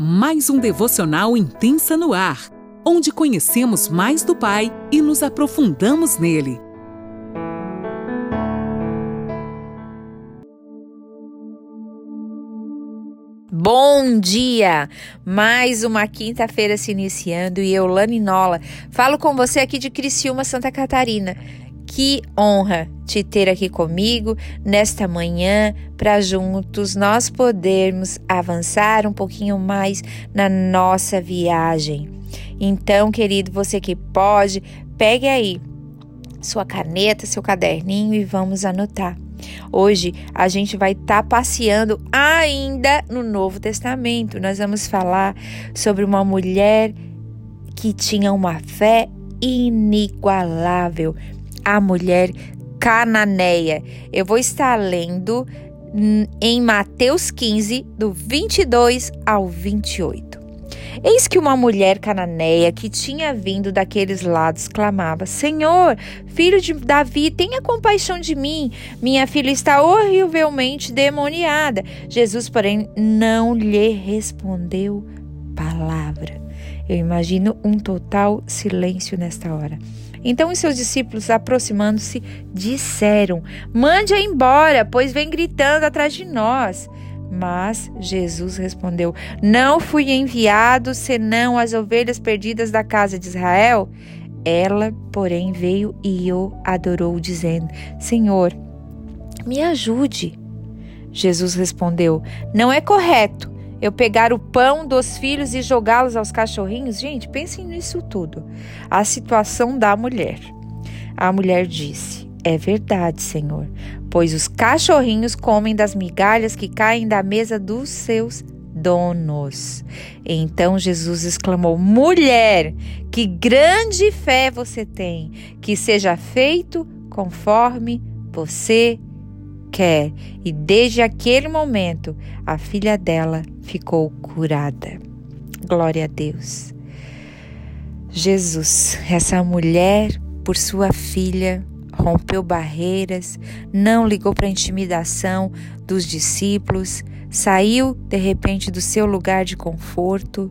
mais um devocional intensa no ar, onde conhecemos mais do Pai e nos aprofundamos nele. Bom dia! Mais uma quinta-feira se iniciando e eu, Lani Nola, falo com você aqui de Criciúma, Santa Catarina. Que honra te ter aqui comigo nesta manhã para juntos nós podermos avançar um pouquinho mais na nossa viagem. Então, querido, você que pode, pegue aí sua caneta, seu caderninho e vamos anotar. Hoje a gente vai estar tá passeando ainda no Novo Testamento. Nós vamos falar sobre uma mulher que tinha uma fé inigualável a mulher cananeia. Eu vou estar lendo em Mateus 15, do 22 ao 28. Eis que uma mulher cananeia que tinha vindo daqueles lados clamava: Senhor, filho de Davi, tenha compaixão de mim. Minha filha está horrivelmente demoniada. Jesus, porém, não lhe respondeu palavra. Eu imagino um total silêncio nesta hora. Então os seus discípulos, aproximando-se, disseram: Mande-a embora, pois vem gritando atrás de nós. Mas Jesus respondeu: Não fui enviado senão as ovelhas perdidas da casa de Israel. Ela, porém, veio e o adorou, dizendo: Senhor, me ajude. Jesus respondeu: Não é correto eu pegar o pão dos filhos e jogá-los aos cachorrinhos? Gente, pensem nisso tudo. A situação da mulher. A mulher disse: É verdade, Senhor, pois os cachorrinhos comem das migalhas que caem da mesa dos seus donos. Então Jesus exclamou: Mulher, que grande fé você tem, que seja feito conforme você quer. E desde aquele momento, a filha dela ficou curada. Glória a Deus. Jesus, essa mulher, por sua filha, rompeu barreiras, não ligou para a intimidação dos discípulos, saiu de repente do seu lugar de conforto.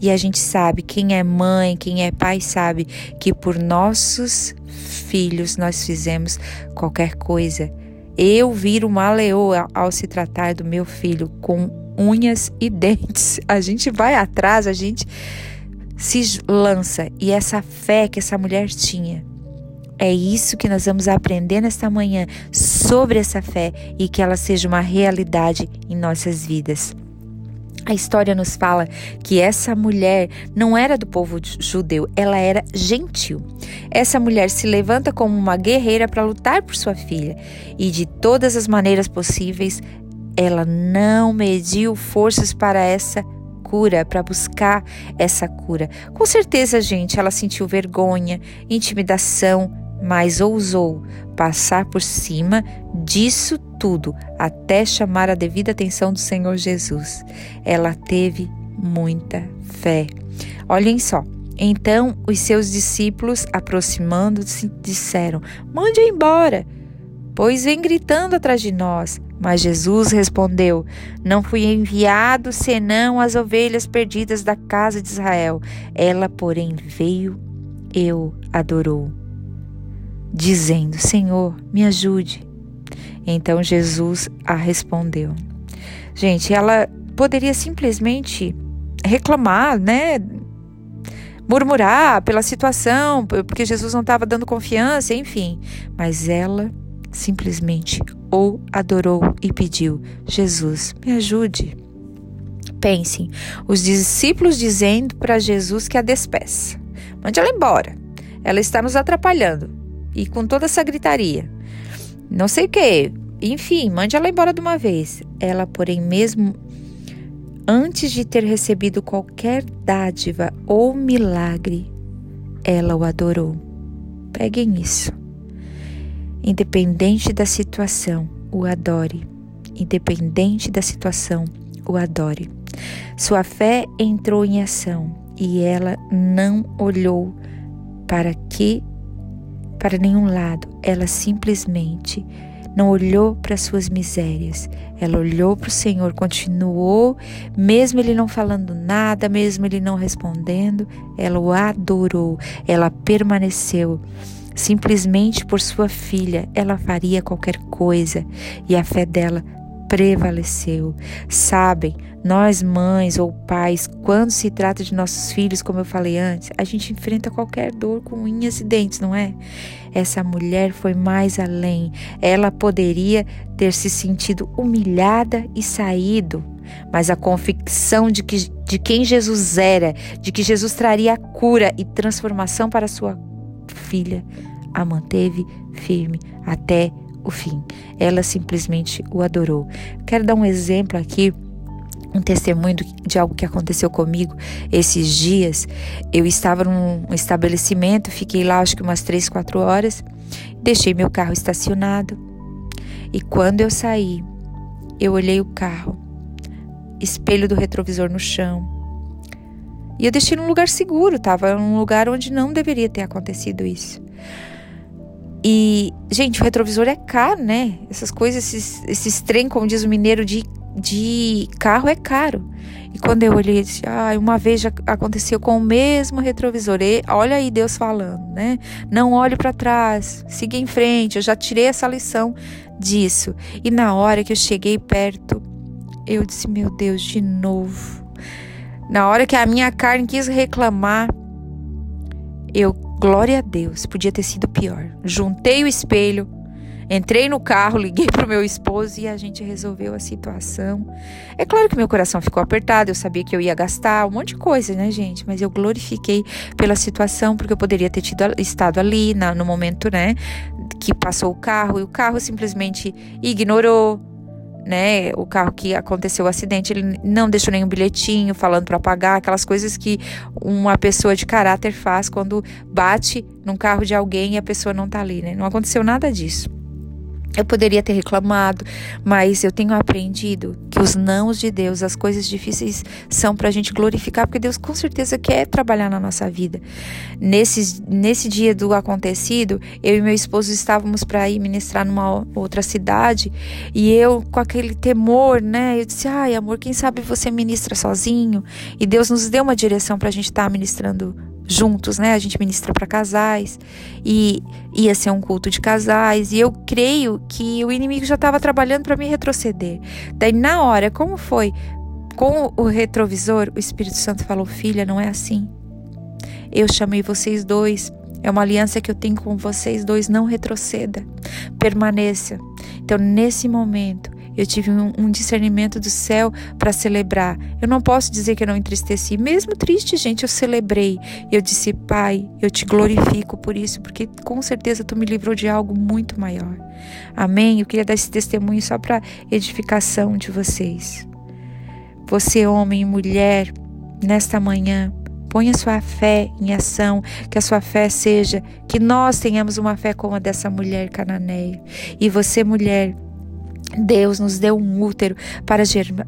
E a gente sabe, quem é mãe, quem é pai, sabe que por nossos filhos nós fizemos qualquer coisa eu viro uma leoa ao se tratar do meu filho com unhas e dentes. A gente vai atrás, a gente se lança. E essa fé que essa mulher tinha, é isso que nós vamos aprender nesta manhã sobre essa fé e que ela seja uma realidade em nossas vidas. A história nos fala que essa mulher não era do povo judeu, ela era gentil. Essa mulher se levanta como uma guerreira para lutar por sua filha e de todas as maneiras possíveis ela não mediu forças para essa cura, para buscar essa cura. Com certeza, gente, ela sentiu vergonha, intimidação, mas ousou passar por cima disso tudo até chamar a devida atenção do Senhor Jesus. Ela teve muita fé. Olhem só. Então os seus discípulos, aproximando-se, disseram: Mande embora, pois vem gritando atrás de nós. Mas Jesus respondeu: Não fui enviado senão as ovelhas perdidas da casa de Israel. Ela, porém, veio, eu adorou dizendo: Senhor, me ajude. Então Jesus a respondeu. Gente, ela poderia simplesmente reclamar, né? Murmurar pela situação, porque Jesus não estava dando confiança, enfim. Mas ela simplesmente o adorou e pediu: Jesus, me ajude. Pensem, os discípulos dizendo para Jesus que a despeça. Mande ela embora. Ela está nos atrapalhando e com toda essa gritaria. Não sei o que. Enfim, mande ela embora de uma vez. Ela, porém, mesmo antes de ter recebido qualquer dádiva ou milagre, ela o adorou. Peguem isso. Independente da situação, o adore. Independente da situação, o adore. Sua fé entrou em ação e ela não olhou para que para nenhum lado, ela simplesmente não olhou para suas misérias. Ela olhou para o Senhor, continuou, mesmo ele não falando nada, mesmo ele não respondendo, ela o adorou, ela permaneceu. Simplesmente por sua filha, ela faria qualquer coisa e a fé dela prevaleceu. Sabem, nós mães ou pais, quando se trata de nossos filhos, como eu falei antes, a gente enfrenta qualquer dor com unhas e dentes, não é? Essa mulher foi mais além. Ela poderia ter se sentido humilhada e saído, mas a convicção de que de quem Jesus era, de que Jesus traria cura e transformação para sua filha, a manteve firme até o fim. Ela simplesmente o adorou. Quero dar um exemplo aqui um testemunho de algo que aconteceu comigo esses dias. Eu estava num estabelecimento, fiquei lá acho que umas três, quatro horas, deixei meu carro estacionado e quando eu saí, eu olhei o carro, espelho do retrovisor no chão. E eu deixei num lugar seguro, estava num lugar onde não deveria ter acontecido isso. E, gente, o retrovisor é caro, né? Essas coisas, esses, esses trem, como diz o mineiro, de, de carro é caro. E quando eu olhei, disse, ah, uma vez já aconteceu com o mesmo retrovisor. E, olha aí Deus falando, né? Não olhe para trás, siga em frente. Eu já tirei essa lição disso. E na hora que eu cheguei perto, eu disse, meu Deus, de novo. Na hora que a minha carne quis reclamar, eu Glória a Deus, podia ter sido pior. Juntei o espelho, entrei no carro, liguei para o meu esposo e a gente resolveu a situação. É claro que meu coração ficou apertado, eu sabia que eu ia gastar um monte de coisa, né, gente? Mas eu glorifiquei pela situação, porque eu poderia ter tido, estado ali na, no momento, né, que passou o carro e o carro simplesmente ignorou, né, o carro que aconteceu o acidente, ele não deixou nenhum bilhetinho falando para pagar, aquelas coisas que uma pessoa de caráter faz quando bate num carro de alguém e a pessoa não tá ali, né? Não aconteceu nada disso. Eu poderia ter reclamado, mas eu tenho aprendido que os nãos de Deus, as coisas difíceis, são para a gente glorificar, porque Deus com certeza quer trabalhar na nossa vida. Nesse, nesse dia do acontecido, eu e meu esposo estávamos para ir ministrar numa outra cidade e eu, com aquele temor, né? Eu disse: ai, amor, quem sabe você ministra sozinho? E Deus nos deu uma direção para a gente estar tá ministrando juntos, né? A gente ministra para casais e ia ser um culto de casais e eu creio que o inimigo já estava trabalhando para me retroceder. Daí na hora, como foi? Com o retrovisor, o Espírito Santo falou: "Filha, não é assim. Eu chamei vocês dois é uma aliança que eu tenho com vocês dois. Não retroceda, permaneça. Então, nesse momento, eu tive um, um discernimento do céu para celebrar. Eu não posso dizer que eu não entristeci, mesmo triste, gente, eu celebrei. Eu disse, Pai, eu te glorifico por isso, porque com certeza tu me livrou de algo muito maior. Amém? Eu queria dar esse testemunho só para edificação de vocês. Você, homem e mulher, nesta manhã, Ponha sua fé em ação, que a sua fé seja que nós tenhamos uma fé como a dessa mulher cananeia. E você, mulher, Deus nos deu um útero para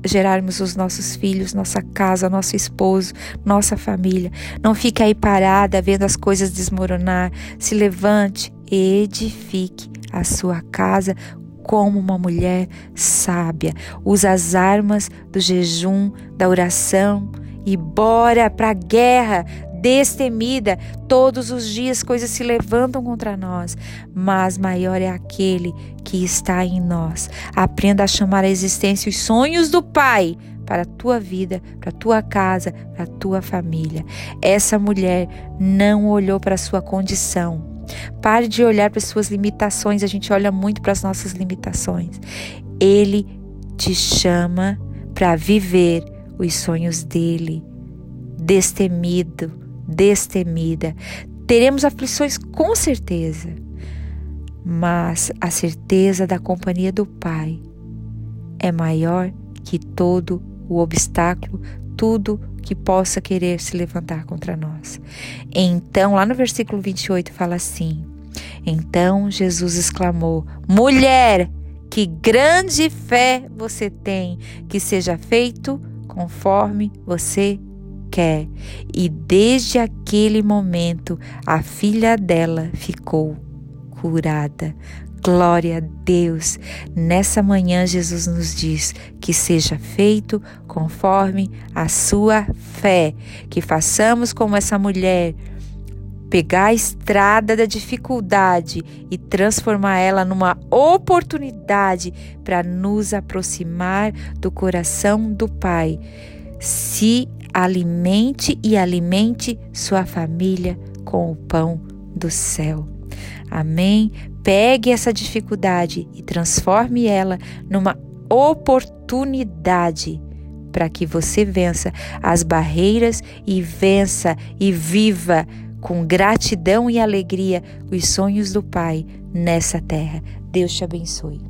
gerarmos os nossos filhos, nossa casa, nosso esposo, nossa família. Não fique aí parada vendo as coisas desmoronar. Se levante e edifique a sua casa como uma mulher sábia. Usa as armas do jejum, da oração e bora para a guerra destemida. Todos os dias coisas se levantam contra nós, mas maior é aquele que está em nós. Aprenda a chamar a existência os sonhos do Pai para a tua vida, para a tua casa, para a tua família. Essa mulher não olhou para a sua condição. Pare de olhar para as suas limitações, a gente olha muito para as nossas limitações. Ele te chama para viver os sonhos dele. Destemido, destemida. Teremos aflições com certeza, mas a certeza da companhia do Pai é maior que todo o obstáculo, tudo que possa querer se levantar contra nós. Então, lá no versículo 28 fala assim: Então Jesus exclamou: Mulher, que grande fé você tem, que seja feito conforme você quer. E desde aquele momento a filha dela ficou curada. Glória a Deus! Nessa manhã, Jesus nos diz que seja feito conforme a sua fé, que façamos como essa mulher, pegar a estrada da dificuldade e transformar ela numa oportunidade para nos aproximar do coração do Pai. Se alimente e alimente sua família com o pão do céu. Amém? Pegue essa dificuldade e transforme ela numa oportunidade para que você vença as barreiras e vença e viva com gratidão e alegria os sonhos do Pai nessa terra. Deus te abençoe.